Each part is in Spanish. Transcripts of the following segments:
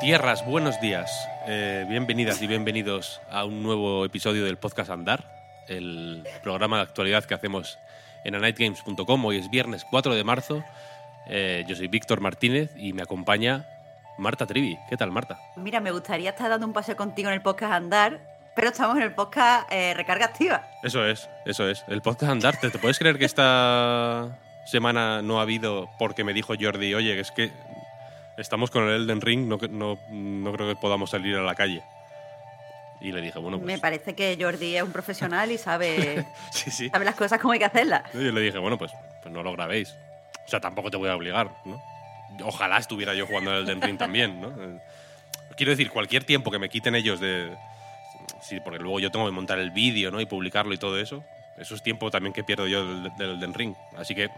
Tierras, buenos días. Eh, bienvenidas y bienvenidos a un nuevo episodio del podcast Andar, el programa de actualidad que hacemos en anightgames.com. Hoy es viernes 4 de marzo. Eh, yo soy Víctor Martínez y me acompaña Marta Trivi. ¿Qué tal, Marta? Mira, me gustaría estar dando un paseo contigo en el podcast Andar, pero estamos en el podcast eh, Recarga Activa. Eso es, eso es. El podcast Andar. ¿Te, te puedes creer que esta semana no ha habido porque me dijo Jordi, oye, es que estamos con el Elden Ring, no, no, no creo que podamos salir a la calle? Y le dije, bueno, pues... Me parece que Jordi es un profesional y sabe, sí, sí. sabe las cosas como hay que hacerlas. Yo le dije, bueno, pues, pues no lo grabéis. O sea, tampoco te voy a obligar, ¿no? Ojalá estuviera yo jugando el Elden Ring también, ¿no? Eh, Quiero decir, cualquier tiempo que me quiten ellos de... Sí, porque luego yo tengo que montar el vídeo, ¿no? Y publicarlo y todo eso. Eso es tiempo también que pierdo yo del, del Elden Ring. Así que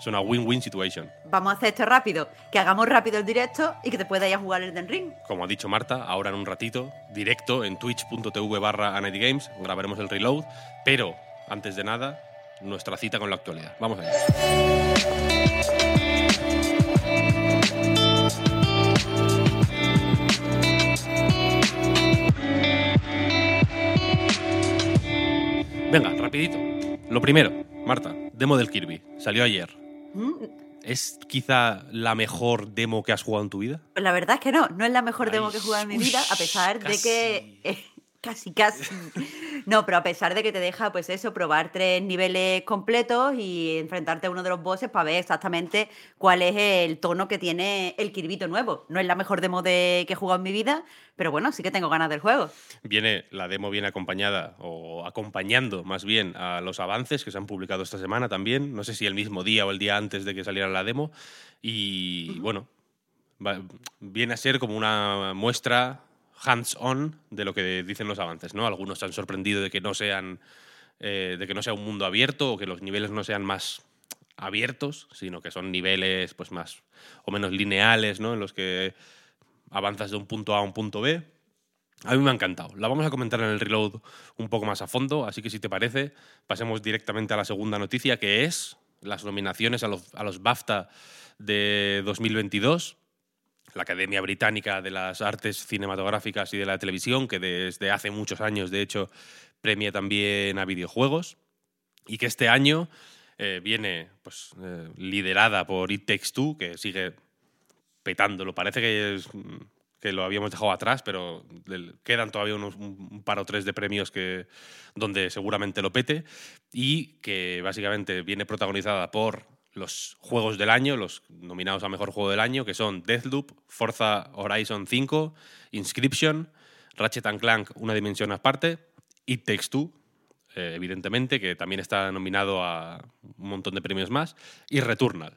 es una win-win situation. Vamos a hacer esto rápido, que hagamos rápido el directo y que te puedas ir a jugar el Den Ring. Como ha dicho Marta, ahora en un ratito, directo en twitch.tv barra Games, grabaremos el reload. Pero, antes de nada, nuestra cita con la actualidad. Vamos allá. Venga, rapidito. Lo primero, Marta, demo del Kirby. Salió ayer. Mm, ¿Es quizá la mejor demo que has jugado en tu vida? Pues la verdad es que no, no es la mejor Ay, demo que he jugado en mi uy, vida, a pesar de que... eh, casi, casi. No, pero a pesar de que te deja, pues eso, probar tres niveles completos y enfrentarte a uno de los bosses para ver exactamente cuál es el tono que tiene el Kirbito nuevo. No es la mejor demo de, que he jugado en mi vida, pero bueno, sí que tengo ganas del juego. Viene, la demo viene acompañada, o acompañando más bien, a los avances que se han publicado esta semana también. No sé si el mismo día o el día antes de que saliera la demo. Y bueno, va- viene a ser como una muestra hands-on de lo que dicen los avances, ¿no? Algunos se han sorprendido de que no sean. eh, de que no sea un mundo abierto o que los niveles no sean más abiertos, sino que son niveles pues más o menos lineales, ¿no? En los que avanzas de un punto A a un punto B. A mí me ha encantado. La vamos a comentar en el reload un poco más a fondo, así que si te parece, pasemos directamente a la segunda noticia, que es las nominaciones a los, a los BAFTA de 2022 la Academia Británica de las Artes Cinematográficas y de la Televisión, que desde hace muchos años, de hecho, premia también a videojuegos, y que este año eh, viene pues, eh, liderada por It Takes Two, que sigue petándolo. Parece que, mm, que lo habíamos dejado atrás, pero quedan todavía unos, un un par o tres de premios que, donde seguramente lo pete, y que básicamente viene protagonizada por los juegos del año, los nominados a mejor juego del año, que son Deathloop, Forza Horizon 5, Inscription, Ratchet Clank, una dimensión aparte, It Takes Two, eh, evidentemente, que también está nominado a un montón de premios más, y Returnal.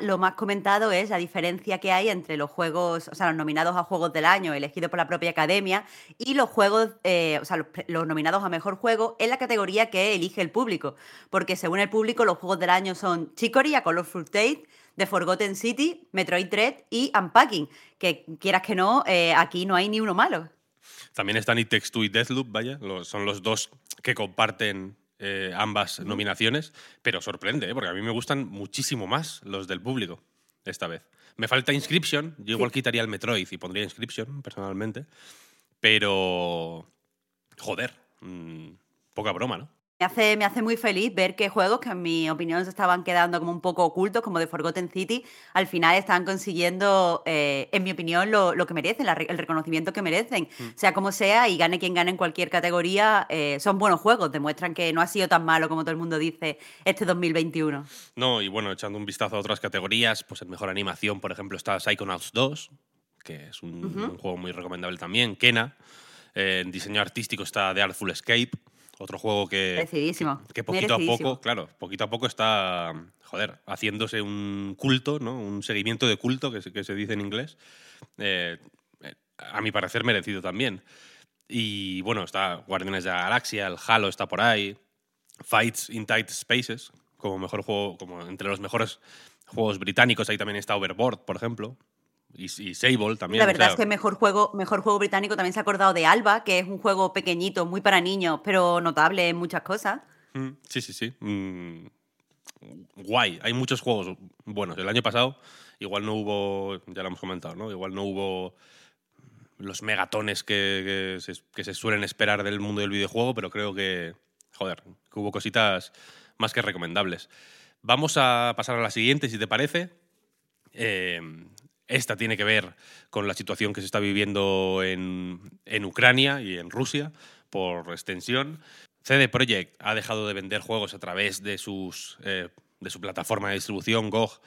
Lo más comentado es la diferencia que hay entre los juegos, o sea, los nominados a Juegos del Año elegidos por la propia academia y los juegos, eh, o sea, los, nominados a Mejor Juego en la categoría que elige el público. Porque según el público, los Juegos del Año son Chicory, A Colorful Tale, The Forgotten City, Metroid Dread y Unpacking. Que quieras que no, eh, aquí no hay ni uno malo. También están It Takes Two y Deathloop, vaya, son los dos que comparten eh, ambas nominaciones, pero sorprende, ¿eh? porque a mí me gustan muchísimo más los del público esta vez. Me falta Inscription, yo igual quitaría el Metroid y pondría Inscription, personalmente, pero... Joder, mm, poca broma, ¿no? Me hace, me hace muy feliz ver que juegos que en mi opinión se estaban quedando como un poco ocultos, como The Forgotten City, al final están consiguiendo, eh, en mi opinión, lo, lo que merecen, la el reconocimiento que merecen. Sea como sea, y gane quien gane en cualquier categoría, eh, son buenos juegos, demuestran que no ha sido tan malo como todo el mundo dice este 2021. No, y bueno, echando un vistazo a otras categorías, pues en mejor animación, por ejemplo, está Psychonauts 2, que es un, un juego muy recomendable también, Kena. Eh, en diseño artístico está The Artful Escape, otro juego que, Merecidísimo, que, que poquito a poco, claro, poquito a poco está, joder, haciéndose un culto, ¿no? Un seguimiento de culto, que se, que se dice en inglés. Eh, eh, a mi parecer merecido también. Y bueno, está Guardianes de la Galaxia, el Halo está por ahí, Fights in Tight Spaces, como mejor juego, como entre los mejores juegos británicos. Ahí también está Overboard, por ejemplo. Y, y Sable también. La o verdad sea, es que mejor juego, mejor juego británico también se ha acordado de Alba, que es un juego pequeñito, muy para niños, pero notable en muchas cosas. Mm, Sí, sí, sí. Mm, Guay. Hay muchos juegos buenos. El año pasado igual no hubo, ya lo hemos comentado, ¿no? Igual no hubo los megatones que, que se, que se suelen esperar del mundo del videojuego, pero creo que, joder, que hubo cositas más que recomendables. Vamos a pasar a la siguiente, si te parece. Eh, esta tiene que ver con la situación que se está viviendo en, en Ucrania y en Rusia, por extensión. CD Projekt ha dejado de vender juegos a través de, sus, eh, de su plataforma de distribución GOG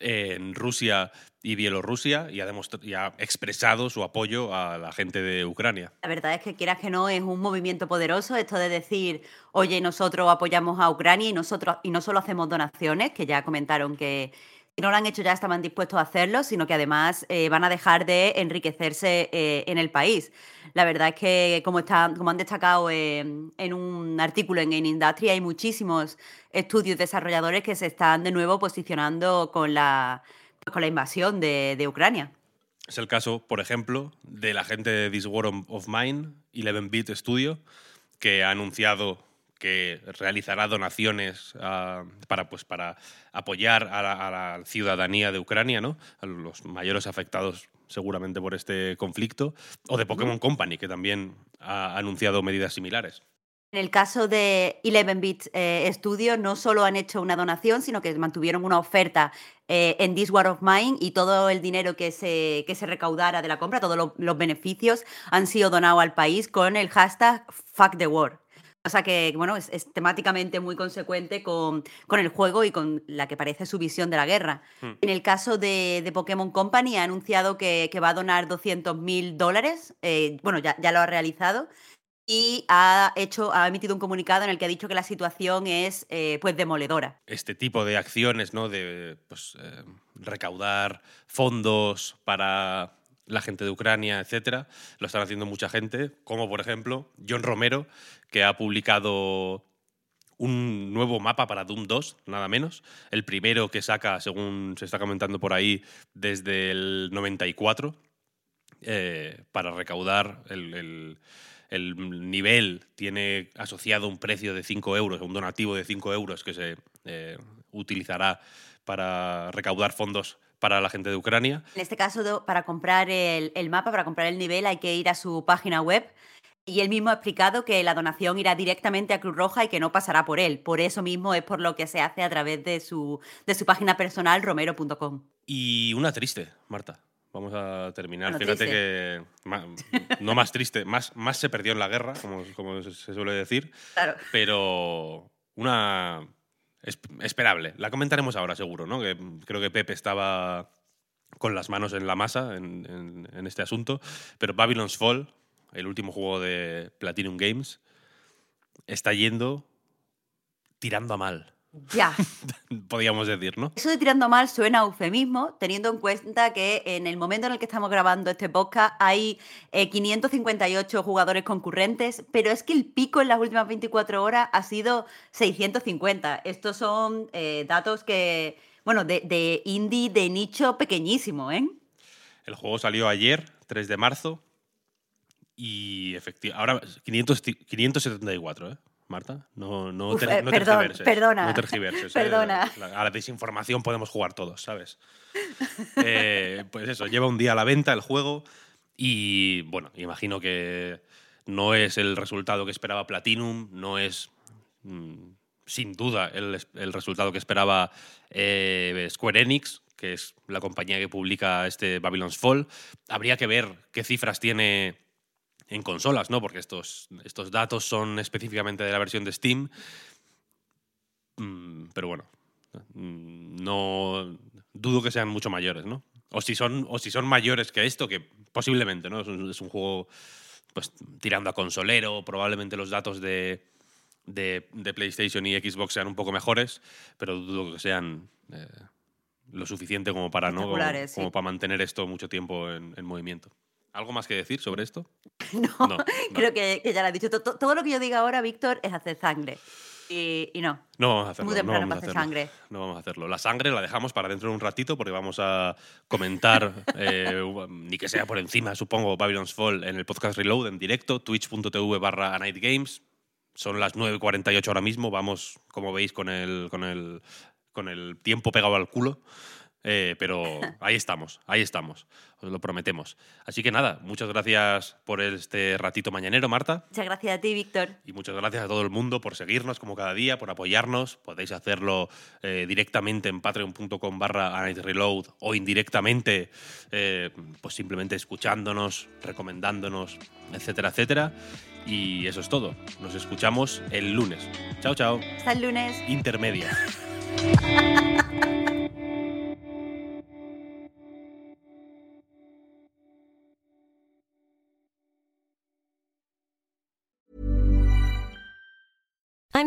en Rusia y Bielorrusia y ha, y ha expresado su apoyo a la gente de Ucrania. La verdad es que quieras que no, es un movimiento poderoso esto de decir, oye, nosotros apoyamos a Ucrania y nosotros y no solo hacemos donaciones, que ya comentaron que no lo han hecho ya estaban dispuestos a hacerlo, sino que además eh, van a dejar de enriquecerse eh, en el país. La verdad es que, como, está, como han destacado eh, en un artículo en Game Industry, hay muchísimos estudios desarrolladores que se están de nuevo posicionando con la, con la invasión de, de Ucrania. Es el caso, por ejemplo, de la gente de This War of Mine, 11-Bit Studio, que ha anunciado que realizará donaciones ah, para, pues, para apoyar a la, a la ciudadanía de Ucrania, ¿no? a los mayores afectados seguramente por este conflicto, o de Pokémon Company, que también ha anunciado medidas similares. En el caso de 11-Bit eh, Studio, no solo han hecho una donación, sino que mantuvieron una oferta eh, en This War of Mine y todo el dinero que se, que se recaudara de la compra, todos lo- los beneficios, han sido donados al país con el hashtag Fuck the War. Sea que, bueno, es, es temáticamente muy consecuente con, con el juego y con la que parece su visión de la guerra. Hmm. En el caso de, de Pokémon Company, ha anunciado que, que va a donar 200 mil dólares. eh, bueno, ya, ya lo ha realizado y ha hecho, ha emitido un comunicado en el que ha dicho que la situación es eh, pues demoledora. este tipo de acciones, ¿no? De pues, eh, recaudar fondos para la gente de Ucrania, etcétera, lo están haciendo mucha gente, como por ejemplo John Romero, que ha publicado un nuevo mapa para Doom 2, nada menos. El primero que saca, según se está comentando por ahí, desde el 94, eh, para recaudar el, el- el nivel tiene asociado un precio de 5 euros, un donativo de 5 euros que se eh, utilizará para recaudar fondos para la gente de Ucrania. En este caso, para comprar el, el mapa, para comprar el nivel, hay que ir a su página web. Y él mismo ha explicado que la donación irá directamente a Cruz Roja y que no pasará por él. Por eso mismo es por lo que se hace a través de su, de su página personal, romero.com. Y una triste, Marta. Vamos a terminar. Bueno, Fíjate triste. que ma- no más triste, más, más se perdió en la guerra, como, como se suele decir, Claro. pero una esperable. La comentaremos ahora seguro, ¿no? Que creo que Pepe estaba con las manos en la masa en, en- en este asunto, pero Babylon's Fall, el último juego de Platinum Games, está yendo tirando a mal, Ya. podríamos decir, ¿no? Eso de tirando mal suena a eufemismo, teniendo en cuenta que en el momento en el que estamos grabando este podcast hay eh, 558 jugadores concurrentes, pero es que el pico en las últimas 24 horas ha sido 650. Estos son eh, datos que, bueno, de, de indie de nicho pequeñísimo, ¿eh? El juego salió ayer, 3 de marzo, y efectivamente, ahora 500 ti- 574, ¿eh? Marta, no, no, Uf, ter- eh, no perdón, tergiverses, perdona. No tergiverses, ¿eh? Perdona. A la desinformación podemos jugar todos, ¿sabes? Eh, pues eso, lleva un día a la venta el juego y, bueno, imagino que no es el resultado que esperaba Platinum, no es, mm, sin duda, el, el resultado que esperaba Square Enix, que es la compañía que publica este Babylon's Fall. Habría que ver qué cifras tiene en consolas, ¿no? Porque estos, estos datos son específicamente de la versión de Steam. Mm, pero bueno, mm, no dudo que sean mucho mayores, ¿no? O si son, o si son mayores que esto, que posiblemente, ¿no? Es un, es un juego pues tirando a consolero, probablemente los datos de, de, de PlayStation y Xbox sean un poco mejores, pero dudo que sean eh, lo suficiente como para, ¿no? como, Espectaculares, sí. como para mantener esto mucho tiempo en, en movimiento. ¿Algo más que decir sobre esto? No, No, no. creo que, que ya lo has dicho. To- to- Todo lo que yo diga ahora, Víctor, es hacer sangre. Y, y no. No vamos a hacerlo. Muy no temprano vamos a para hacer hacerlo. sangre. No vamos a hacerlo. La sangre la dejamos para dentro de un ratito porque vamos a comentar, eh, ni que sea por encima, supongo, Babylon's Fall en el podcast Reload en directo, twitch.tv barra A Night Games. Son las 9.48 ahora mismo. Vamos, como veis, con el, con el, con el tiempo pegado al culo. Eh, pero ahí estamos, ahí estamos, os lo prometemos. Así que nada, muchas gracias por este ratito mañanero, Marta. Muchas gracias a ti, Víctor. Y muchas gracias a todo el mundo por seguirnos como cada día, por apoyarnos. Podéis hacerlo eh, directamente en patreon.com barra reload o indirectamente, eh, pues simplemente escuchándonos, recomendándonos, etcétera, etcétera. Y eso es todo. Nos escuchamos el lunes. Chao, chao. Hasta el lunes. Intermedia.